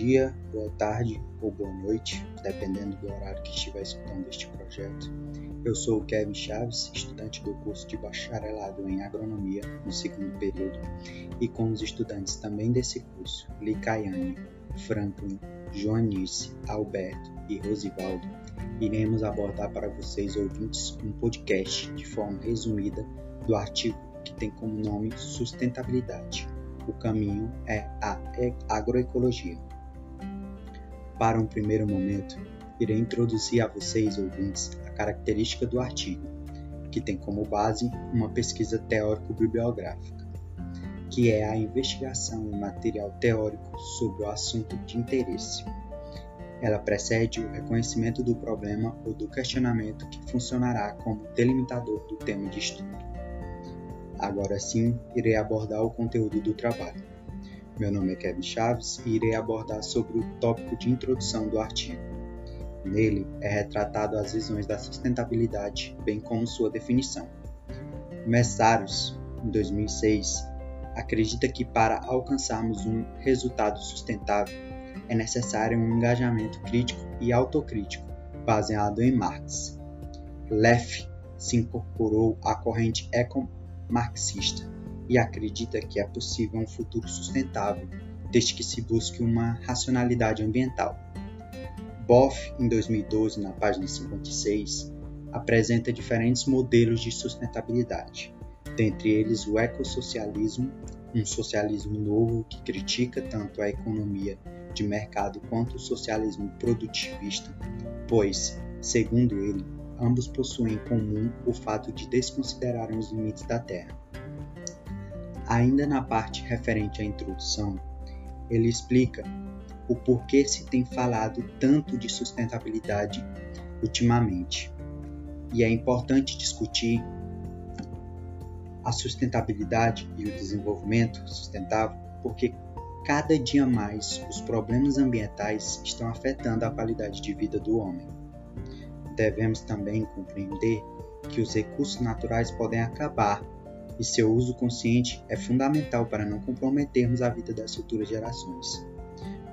dia, boa tarde ou boa noite, dependendo do horário que estiver escutando este projeto. Eu sou o Kevin Chaves, estudante do curso de bacharelado em agronomia no segundo período, e com os estudantes também desse curso, Licaiane, Franklin, Joanice, Alberto e Rosivaldo, iremos abordar para vocês ouvintes um podcast de forma resumida do artigo que tem como nome Sustentabilidade o caminho é a agroecologia. Para um primeiro momento, irei introduzir a vocês, ouvintes, a característica do artigo, que tem como base uma pesquisa teórico-bibliográfica, que é a investigação em material teórico sobre o assunto de interesse. Ela precede o reconhecimento do problema ou do questionamento que funcionará como delimitador do tema de estudo. Agora sim, irei abordar o conteúdo do trabalho. Meu nome é Kevin Chaves e irei abordar sobre o tópico de introdução do artigo. Nele é retratado as visões da sustentabilidade, bem como sua definição. Messaros, em 2006, acredita que para alcançarmos um resultado sustentável é necessário um engajamento crítico e autocrítico baseado em Marx. Leff se incorporou à corrente econ marxista e acredita que é possível um futuro sustentável desde que se busque uma racionalidade ambiental. Boff, em 2012, na página 56, apresenta diferentes modelos de sustentabilidade, dentre eles o ecossocialismo, um socialismo novo que critica tanto a economia de mercado quanto o socialismo produtivista, pois, segundo ele, ambos possuem em comum o fato de desconsiderarem os limites da Terra. Ainda na parte referente à introdução, ele explica o porquê se tem falado tanto de sustentabilidade ultimamente. E é importante discutir a sustentabilidade e o desenvolvimento sustentável porque cada dia mais os problemas ambientais estão afetando a qualidade de vida do homem devemos também compreender que os recursos naturais podem acabar e seu uso consciente é fundamental para não comprometermos a vida das futuras gerações.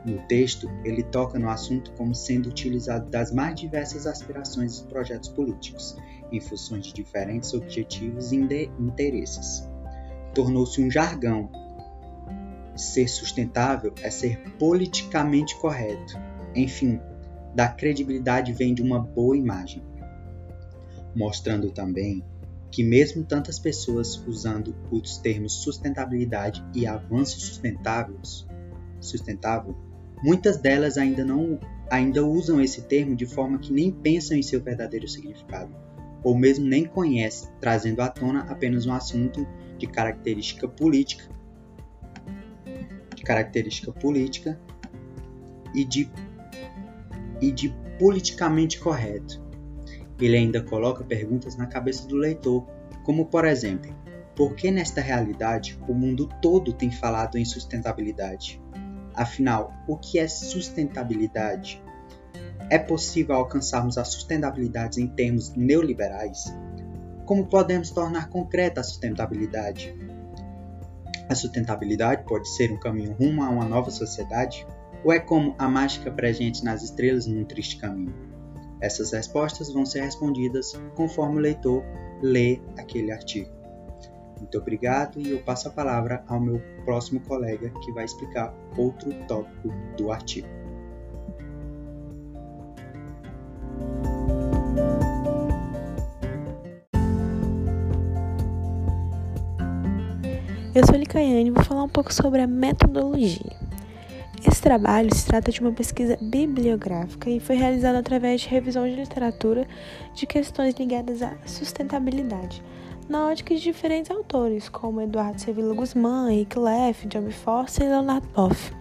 No texto, ele toca no assunto como sendo utilizado das mais diversas aspirações e projetos políticos, em função de diferentes objetivos e interesses. Tornou-se um jargão. Ser sustentável é ser politicamente correto. Enfim, da credibilidade vem de uma boa imagem, mostrando também que mesmo tantas pessoas usando os termos sustentabilidade e avanços sustentáveis, sustentável, muitas delas ainda não ainda usam esse termo de forma que nem pensam em seu verdadeiro significado, ou mesmo nem conhecem, trazendo à tona apenas um assunto de característica política, de característica política e de e de politicamente correto. Ele ainda coloca perguntas na cabeça do leitor, como por exemplo: por que nesta realidade o mundo todo tem falado em sustentabilidade? Afinal, o que é sustentabilidade? É possível alcançarmos a sustentabilidade em termos neoliberais? Como podemos tornar concreta a sustentabilidade? A sustentabilidade pode ser um caminho rumo a uma nova sociedade? Ou é como a mágica presente nas estrelas num triste caminho? Essas respostas vão ser respondidas conforme o leitor lê aquele artigo. Muito obrigado e eu passo a palavra ao meu próximo colega que vai explicar outro tópico do artigo. Eu sou Licaiane e vou falar um pouco sobre a metodologia. Esse trabalho se trata de uma pesquisa bibliográfica e foi realizado através de revisão de literatura de questões ligadas à sustentabilidade, na ótica de diferentes autores, como Eduardo Sevilla Guzmán, Rick Leff, John Force e Leonard Boff.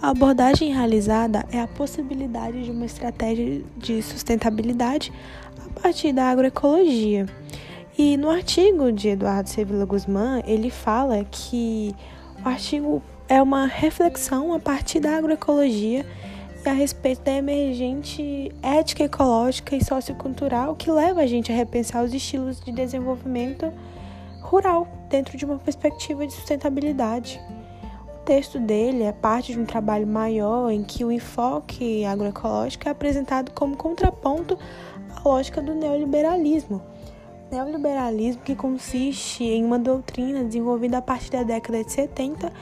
A abordagem realizada é a possibilidade de uma estratégia de sustentabilidade a partir da agroecologia. E no artigo de Eduardo Sevilla Guzmán, ele fala que o artigo é uma reflexão a partir da agroecologia e a respeito da emergente ética ecológica e sociocultural que leva a gente a repensar os estilos de desenvolvimento rural dentro de uma perspectiva de sustentabilidade. O texto dele é parte de um trabalho maior em que o enfoque agroecológico é apresentado como contraponto à lógica do neoliberalismo. Neoliberalismo que consiste em uma doutrina desenvolvida a partir da década de 70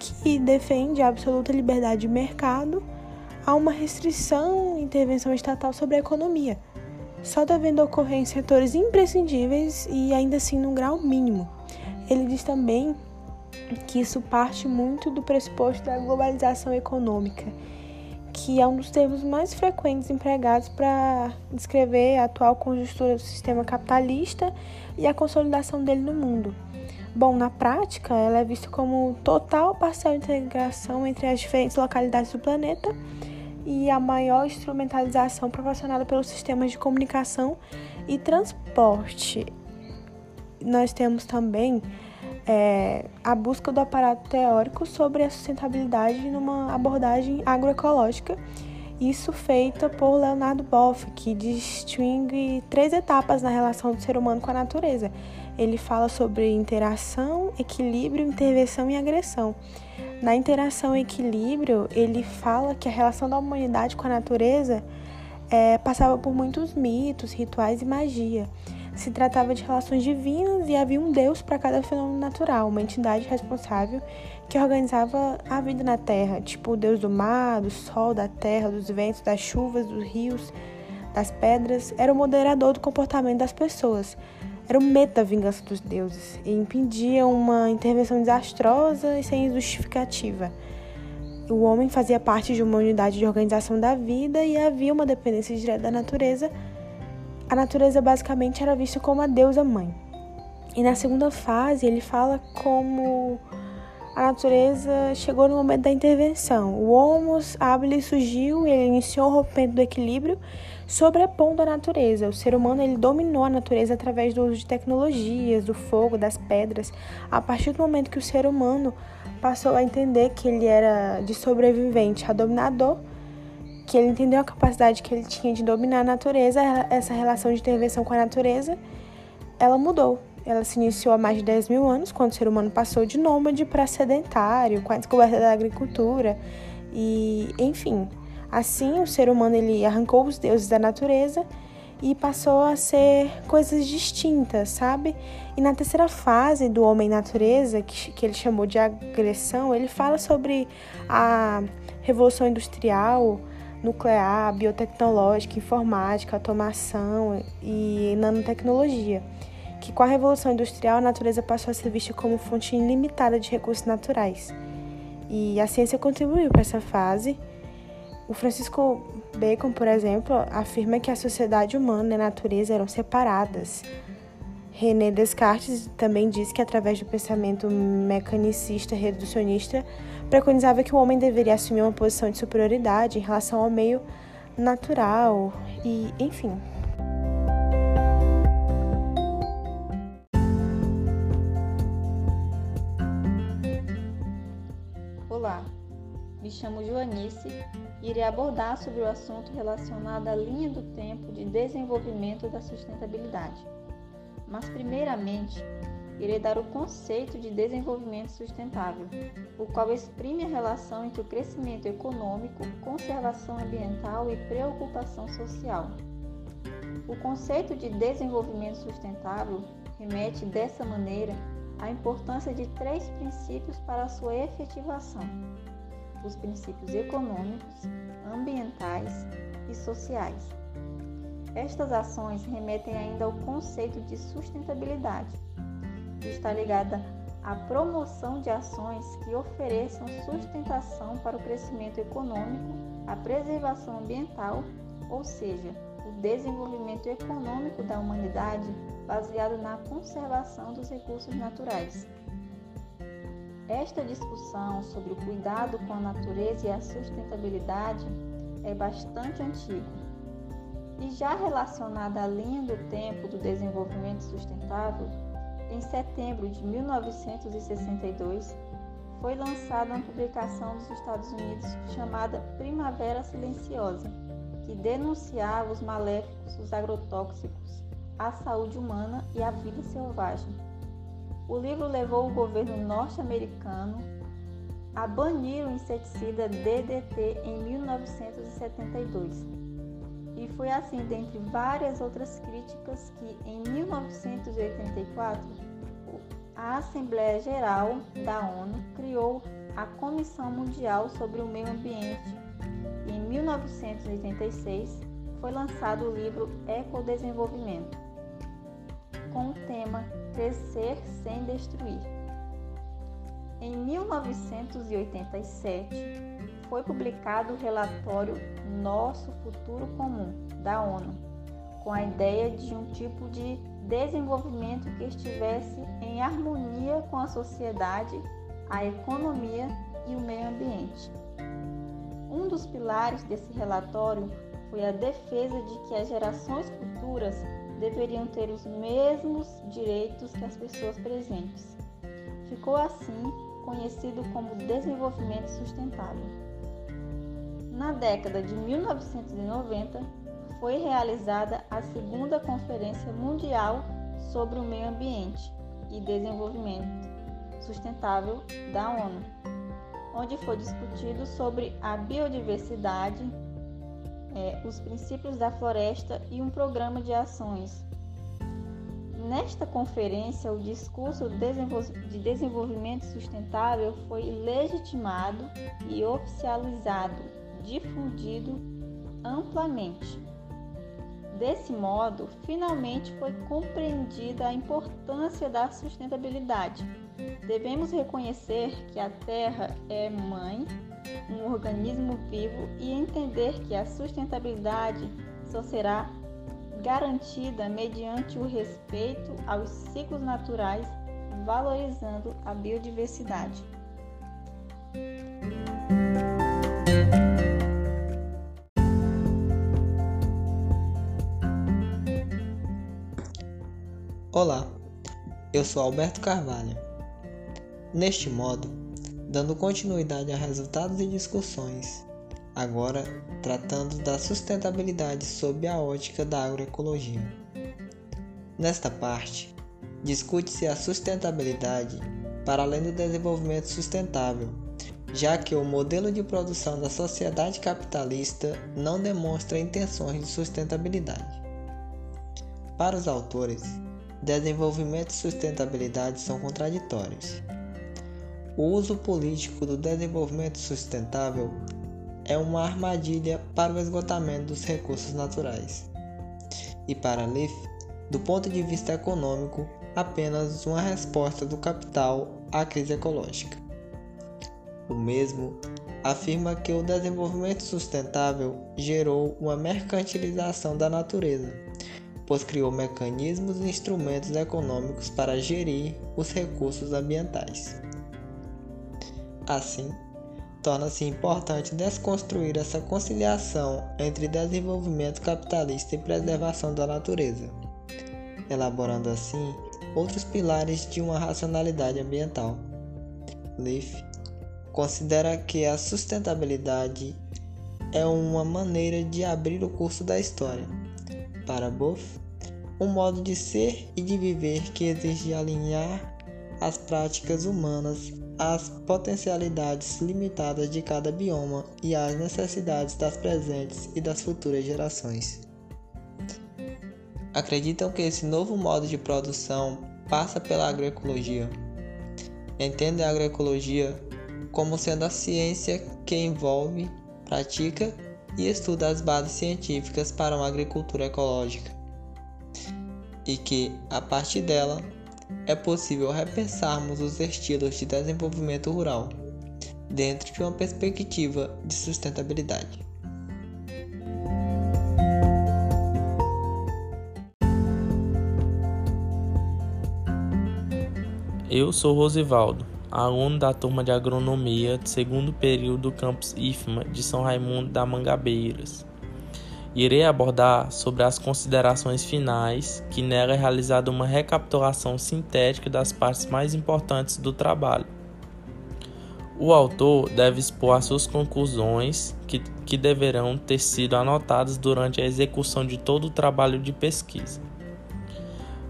que defende a absoluta liberdade de mercado a uma restrição e intervenção estatal sobre a economia, só devendo ocorrer em setores imprescindíveis e ainda assim num grau mínimo. Ele diz também que isso parte muito do pressuposto da globalização econômica, que é um dos termos mais frequentes empregados para descrever a atual conjuntura do sistema capitalista e a consolidação dele no mundo. Bom, na prática, ela é vista como total parcial integração entre as diferentes localidades do planeta e a maior instrumentalização proporcionada pelos sistemas de comunicação e transporte. Nós temos também é, a busca do aparato teórico sobre a sustentabilidade numa abordagem agroecológica, isso feita por Leonardo Boff, que distingue três etapas na relação do ser humano com a natureza. Ele fala sobre interação, equilíbrio, intervenção e agressão. Na interação e equilíbrio, ele fala que a relação da humanidade com a natureza é, passava por muitos mitos, rituais e magia. Se tratava de relações divinas e havia um Deus para cada fenômeno natural, uma entidade responsável que organizava a vida na Terra, tipo o Deus do mar, do sol, da terra, dos ventos, das chuvas, dos rios, das pedras. Era o moderador do comportamento das pessoas. Era o medo da vingança dos deuses e impedia uma intervenção desastrosa e sem justificativa. O homem fazia parte de uma unidade de organização da vida e havia uma dependência direta da natureza a natureza basicamente era vista como a deusa mãe. E na segunda fase, ele fala como a natureza chegou no momento da intervenção. O Homo habilis surgiu ele iniciou o rompimento do equilíbrio, sobrepondo a natureza. O ser humano ele dominou a natureza através do uso de tecnologias, do fogo, das pedras. A partir do momento que o ser humano passou a entender que ele era de sobrevivente a dominador, que ele entendeu a capacidade que ele tinha de dominar a natureza, essa relação de intervenção com a natureza, ela mudou. Ela se iniciou há mais de 10 mil anos, quando o ser humano passou de nômade para sedentário, com a descoberta da agricultura e, enfim, assim o ser humano ele arrancou os deuses da natureza e passou a ser coisas distintas, sabe? E na terceira fase do homem-natureza, que, que ele chamou de agressão, ele fala sobre a revolução industrial, nuclear, biotecnológica, informática, automação e nanotecnologia, que com a Revolução Industrial a natureza passou a ser vista como fonte ilimitada de recursos naturais. E a ciência contribuiu para essa fase. O Francisco Bacon, por exemplo, afirma que a sociedade humana e a natureza eram separadas. René Descartes também diz que através do pensamento mecanicista reducionista preconizava que o homem deveria assumir uma posição de superioridade em relação ao meio natural e, enfim. Olá, me chamo Joanice e irei abordar sobre o assunto relacionado à linha do tempo de desenvolvimento da sustentabilidade. Mas, primeiramente, irei dar o conceito de desenvolvimento sustentável, o qual exprime a relação entre o crescimento econômico, conservação ambiental e preocupação social. O conceito de desenvolvimento sustentável remete dessa maneira à importância de três princípios para a sua efetivação: os princípios econômicos, ambientais e sociais. Estas ações remetem ainda ao conceito de sustentabilidade, está ligada à promoção de ações que ofereçam sustentação para o crescimento econômico, a preservação ambiental, ou seja, o desenvolvimento econômico da humanidade baseado na conservação dos recursos naturais. Esta discussão sobre o cuidado com a natureza e a sustentabilidade é bastante antiga. E já relacionada à linha do tempo do desenvolvimento sustentável, em setembro de 1962, foi lançada uma publicação dos Estados Unidos chamada Primavera Silenciosa, que denunciava os maléficos dos agrotóxicos à saúde humana e à vida selvagem. O livro levou o governo norte-americano a banir o inseticida DDT em 1972. E foi assim, dentre várias outras críticas, que em 1984 a Assembleia Geral da ONU criou a Comissão Mundial sobre o Meio Ambiente. Em 1986 foi lançado o livro Ecodesenvolvimento, com o tema Crescer sem Destruir. Em 1987, foi publicado o relatório Nosso Futuro Comum, da ONU, com a ideia de um tipo de desenvolvimento que estivesse em harmonia com a sociedade, a economia e o meio ambiente. Um dos pilares desse relatório foi a defesa de que as gerações futuras deveriam ter os mesmos direitos que as pessoas presentes. Ficou assim conhecido como desenvolvimento sustentável. Na década de 1990, foi realizada a segunda Conferência Mundial sobre o Meio Ambiente e Desenvolvimento Sustentável da ONU, onde foi discutido sobre a biodiversidade, é, os princípios da floresta e um programa de ações. Nesta conferência, o discurso de desenvolvimento sustentável foi legitimado e oficializado, difundido amplamente. Desse modo, finalmente foi compreendida a importância da sustentabilidade. Devemos reconhecer que a Terra é mãe, um organismo vivo e entender que a sustentabilidade só será garantida mediante o respeito aos ciclos naturais, valorizando a biodiversidade. Olá, eu sou Alberto Carvalho. Neste modo, dando continuidade a resultados e discussões agora tratando da sustentabilidade sob a ótica da agroecologia. Nesta parte, discute-se a sustentabilidade para além do desenvolvimento sustentável, já que o modelo de produção da sociedade capitalista não demonstra intenções de sustentabilidade. Para os autores, desenvolvimento e sustentabilidade são contraditórios. O uso político do desenvolvimento sustentável é uma armadilha para o esgotamento dos recursos naturais. E para Leaf, do ponto de vista econômico, apenas uma resposta do capital à crise ecológica. O mesmo afirma que o desenvolvimento sustentável gerou uma mercantilização da natureza, pois criou mecanismos e instrumentos econômicos para gerir os recursos ambientais. Assim, torna-se importante desconstruir essa conciliação entre desenvolvimento capitalista e preservação da natureza, elaborando assim outros pilares de uma racionalidade ambiental. Leaf considera que a sustentabilidade é uma maneira de abrir o curso da história. Para Boff, um modo de ser e de viver que exige alinhar as práticas humanas as potencialidades limitadas de cada bioma e as necessidades das presentes e das futuras gerações. Acreditam que esse novo modo de produção passa pela agroecologia. Entendem a agroecologia como sendo a ciência que envolve, pratica e estuda as bases científicas para uma agricultura ecológica, e que, a partir dela, é possível repensarmos os estilos de desenvolvimento rural dentro de uma perspectiva de sustentabilidade. Eu sou Rosivaldo, aluno da turma de agronomia de segundo período do campus IFMA de São Raimundo da Mangabeiras. Irei abordar sobre as considerações finais, que nela é realizada uma recapitulação sintética das partes mais importantes do trabalho. O autor deve expor as suas conclusões, que, que deverão ter sido anotadas durante a execução de todo o trabalho de pesquisa.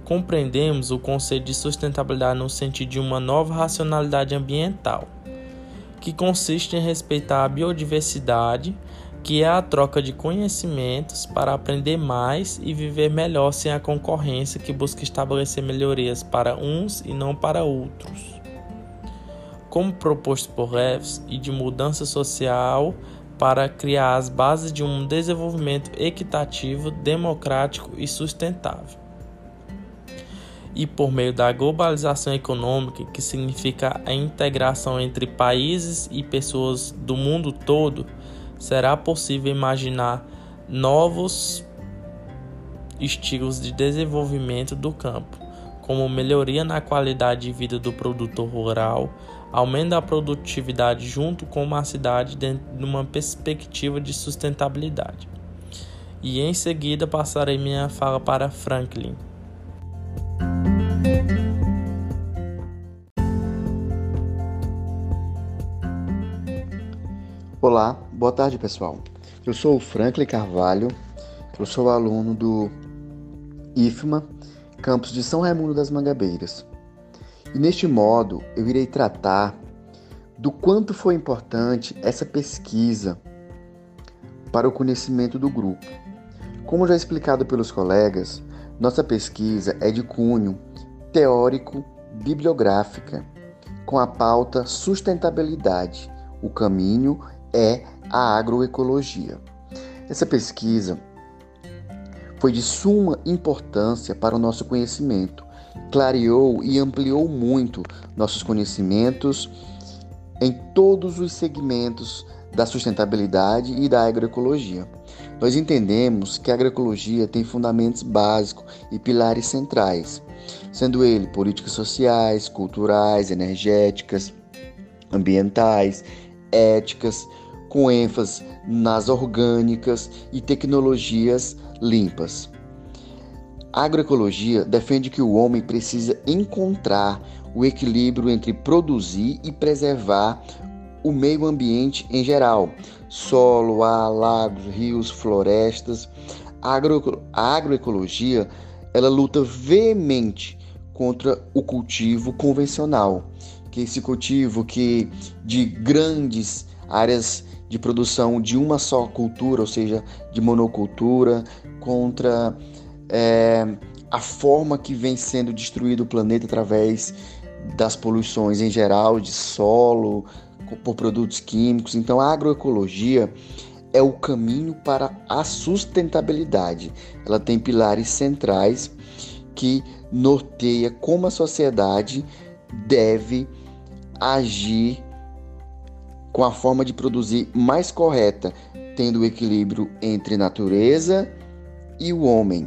Compreendemos o conceito de sustentabilidade no sentido de uma nova racionalidade ambiental que consiste em respeitar a biodiversidade, que é a troca de conhecimentos para aprender mais e viver melhor sem a concorrência que busca estabelecer melhorias para uns e não para outros. Como proposto por Reves, e de mudança social para criar as bases de um desenvolvimento equitativo, democrático e sustentável. E por meio da globalização econômica, que significa a integração entre países e pessoas do mundo todo, será possível imaginar novos estilos de desenvolvimento do campo, como melhoria na qualidade de vida do produtor rural, aumento da produtividade junto com uma cidade dentro de uma perspectiva de sustentabilidade. E em seguida passarei minha fala para Franklin. Olá, boa tarde pessoal. Eu sou o Franklin Carvalho, eu sou aluno do IFMA, campus de São Raimundo das Mangabeiras. E neste modo eu irei tratar do quanto foi importante essa pesquisa para o conhecimento do grupo. Como já explicado pelos colegas, nossa pesquisa é de cunho teórico-bibliográfica, com a pauta sustentabilidade, o caminho é a agroecologia. Essa pesquisa foi de suma importância para o nosso conhecimento, clareou e ampliou muito nossos conhecimentos em todos os segmentos da sustentabilidade e da agroecologia. Nós entendemos que a agroecologia tem fundamentos básicos e pilares centrais, sendo ele políticas sociais, culturais, energéticas, ambientais, éticas, com ênfase nas orgânicas e tecnologias limpas. A agroecologia defende que o homem precisa encontrar o equilíbrio entre produzir e preservar o meio ambiente em geral, solo, ar, lagos, rios, florestas. A, agro, a agroecologia ela luta veemente contra o cultivo convencional, que é esse cultivo que de grandes áreas de produção de uma só cultura, ou seja, de monocultura, contra é, a forma que vem sendo destruído o planeta através das poluições em geral, de solo, por produtos químicos. Então, a agroecologia é o caminho para a sustentabilidade. Ela tem pilares centrais que norteia como a sociedade deve agir com a forma de produzir mais correta, tendo o equilíbrio entre natureza e o homem.